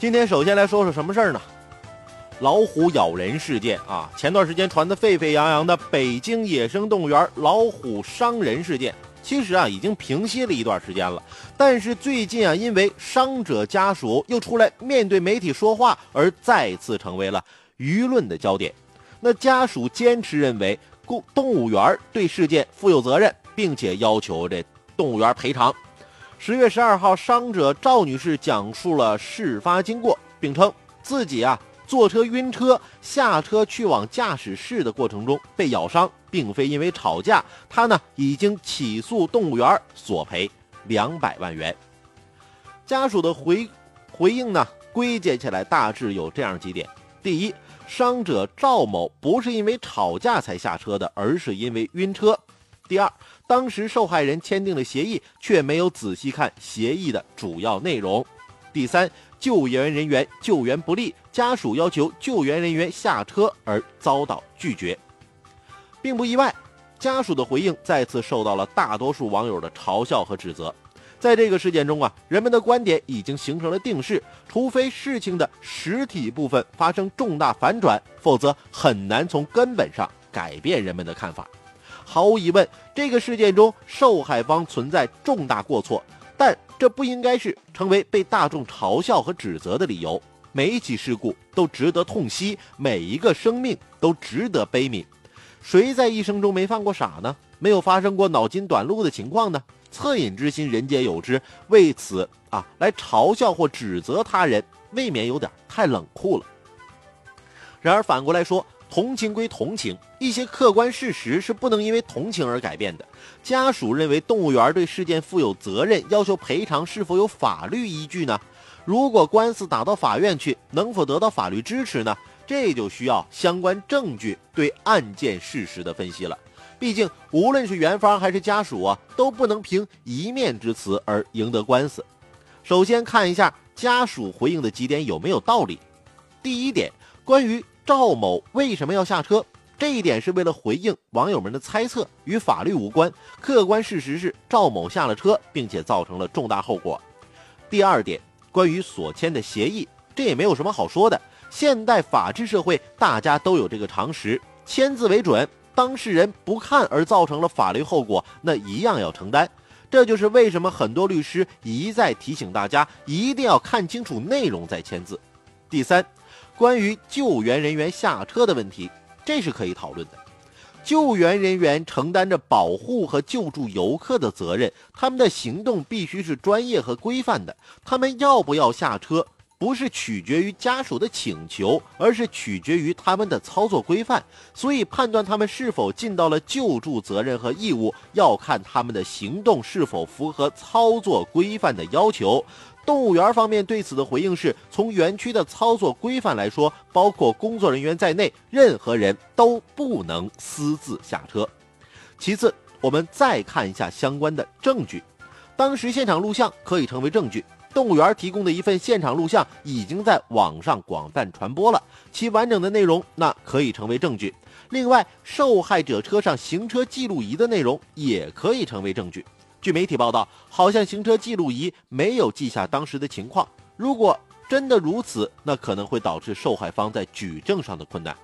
今天首先来说说什么事儿呢？老虎咬人事件啊，前段时间传得沸沸扬扬的北京野生动物园老虎伤人事件，其实啊已经平息了一段时间了。但是最近啊，因为伤者家属又出来面对媒体说话，而再次成为了舆论的焦点。那家属坚持认为，故动物园对事件负有责任，并且要求这动物园赔偿。十月十二号，伤者赵女士讲述了事发经过，并称自己啊坐车晕车，下车去往驾驶室的过程中被咬伤，并非因为吵架。她呢已经起诉动物园索赔两百万元。家属的回回应呢，归结起来大致有这样几点：第一，伤者赵某不是因为吵架才下车的，而是因为晕车；第二。当时受害人签订了协议，却没有仔细看协议的主要内容。第三，救援人员救援不力，家属要求救援人员下车而遭到拒绝，并不意外。家属的回应再次受到了大多数网友的嘲笑和指责。在这个事件中啊，人们的观点已经形成了定势，除非事情的实体部分发生重大反转，否则很难从根本上改变人们的看法。毫无疑问，这个事件中受害方存在重大过错，但这不应该是成为被大众嘲笑和指责的理由。每一起事故都值得痛惜，每一个生命都值得悲悯。谁在一生中没犯过傻呢？没有发生过脑筋短路的情况呢？恻隐之心，人皆有之。为此啊，来嘲笑或指责他人，未免有点太冷酷了。然而反过来说，同情归同情，一些客观事实是不能因为同情而改变的。家属认为动物园对事件负有责任，要求赔偿是否有法律依据呢？如果官司打到法院去，能否得到法律支持呢？这就需要相关证据对案件事实的分析了。毕竟，无论是园方还是家属啊，都不能凭一面之词而赢得官司。首先看一下家属回应的几点有没有道理。第一点，关于。赵某为什么要下车？这一点是为了回应网友们的猜测，与法律无关。客观事实是赵某下了车，并且造成了重大后果。第二点，关于所签的协议，这也没有什么好说的。现代法治社会，大家都有这个常识，签字为准。当事人不看而造成了法律后果，那一样要承担。这就是为什么很多律师一再提醒大家，一定要看清楚内容再签字。第三。关于救援人员下车的问题，这是可以讨论的。救援人员承担着保护和救助游客的责任，他们的行动必须是专业和规范的。他们要不要下车，不是取决于家属的请求，而是取决于他们的操作规范。所以，判断他们是否尽到了救助责任和义务，要看他们的行动是否符合操作规范的要求。动物园方面对此的回应是：从园区的操作规范来说，包括工作人员在内，任何人都不能私自下车。其次，我们再看一下相关的证据。当时现场录像可以成为证据。动物园提供的一份现场录像已经在网上广泛传播了，其完整的内容那可以成为证据。另外，受害者车上行车记录仪的内容也可以成为证据。据媒体报道，好像行车记录仪没有记下当时的情况。如果真的如此，那可能会导致受害方在举证上的困难。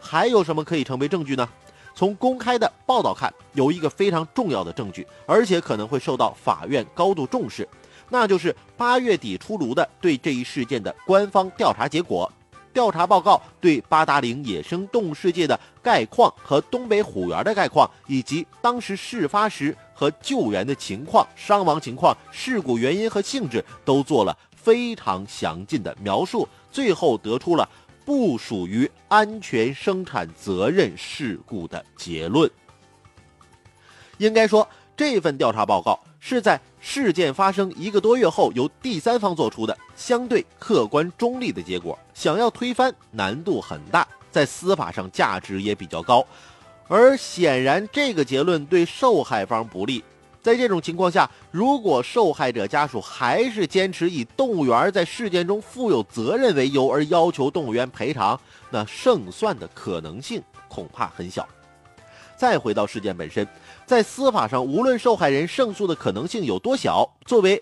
还有什么可以成为证据呢？从公开的报道看，有一个非常重要的证据，而且可能会受到法院高度重视，那就是八月底出炉的对这一事件的官方调查结果。调查报告对八达岭野生动物世界的概况和东北虎园的概况，以及当时事发时和救援的情况、伤亡情况、事故原因和性质都做了非常详尽的描述，最后得出了不属于安全生产责任事故的结论。应该说，这份调查报告。是在事件发生一个多月后由第三方做出的相对客观中立的结果，想要推翻难度很大，在司法上价值也比较高，而显然这个结论对受害方不利。在这种情况下，如果受害者家属还是坚持以动物园在事件中负有责任为由而要求动物园赔偿，那胜算的可能性恐怕很小。再回到事件本身，在司法上，无论受害人胜诉的可能性有多小，作为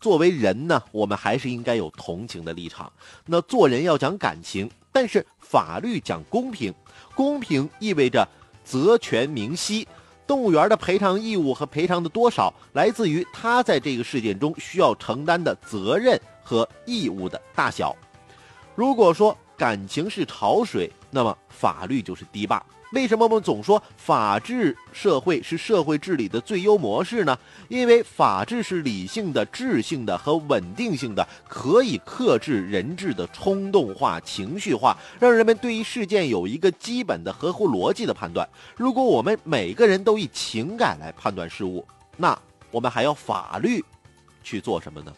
作为人呢，我们还是应该有同情的立场。那做人要讲感情，但是法律讲公平，公平意味着责权明晰。动物园的赔偿义务和赔偿的多少，来自于他在这个事件中需要承担的责任和义务的大小。如果说感情是潮水，那么法律就是堤坝。为什么我们总说法治社会是社会治理的最优模式呢？因为法治是理性的、智性的和稳定性的，可以克制人质的冲动化、情绪化，让人们对于事件有一个基本的、合乎逻辑的判断。如果我们每个人都以情感来判断事物，那我们还要法律去做什么呢？